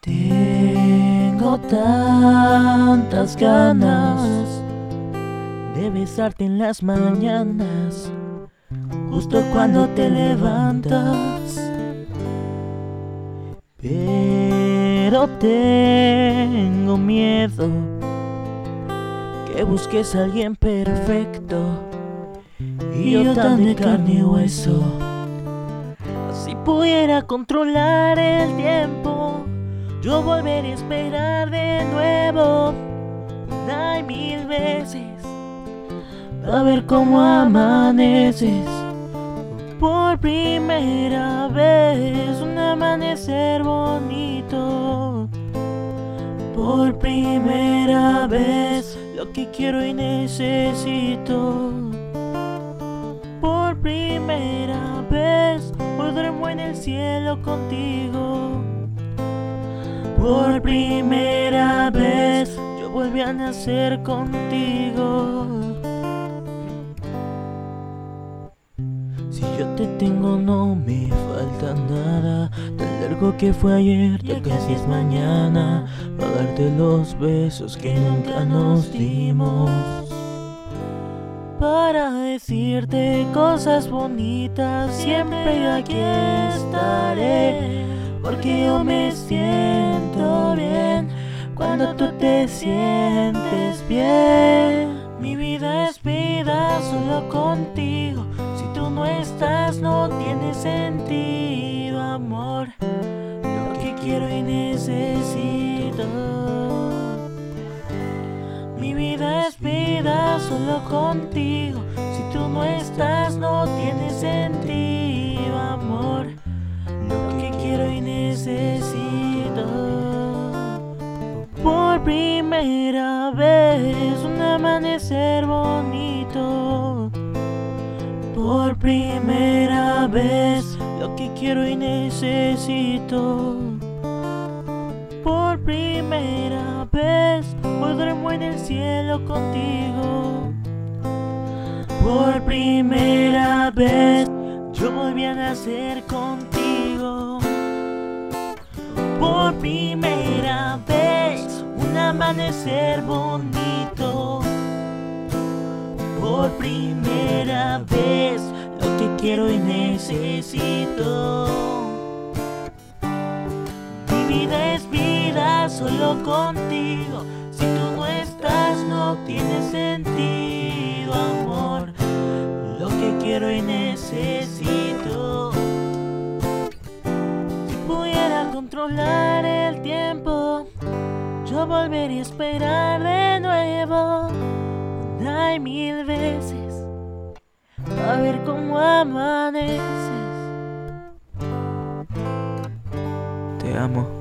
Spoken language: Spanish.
Tengo tantas ganas de besarte en las mañanas, justo cuando te levantas. Tengo miedo que busques a alguien perfecto y yo tan de carne y hueso. Si pudiera controlar el tiempo, yo volvería a esperar de nuevo. Una y mil veces a ver cómo amaneces. Por primera vez un amanecer bonito por primera vez lo que quiero y necesito. Por primera vez hoy duermo en el cielo contigo. Por primera vez yo volví a nacer contigo yo te tengo no me falta nada. Tan largo que fue ayer, ya casi es mañana. Para darte los besos que nunca nos dimos. Para decirte cosas bonitas Siempre aquí estaré. Porque yo me siento bien Cuando tú te sientes bien. Mi vida es vida solo contigo no tiene sentido, amor. Lo que quiero y necesito. Mi vida es vida solo contigo. Si tú no estás no tiene sentido, amor. Lo que quiero y necesito. Por primera vez un amanecer bonito por primera vez lo que quiero y necesito. Por primera vez duermo en el cielo contigo. Por primera vez yo volví a nacer contigo. Por primera vez un amanecer bonito. Por primera vez quiero y necesito. Mi vida es vida solo contigo. Si tú no estás no tiene sentido, amor. Lo que quiero y necesito. Si pudiera controlar el tiempo, yo volvería a esperar de nuevo. Una mil veces a ver cómo Te amo.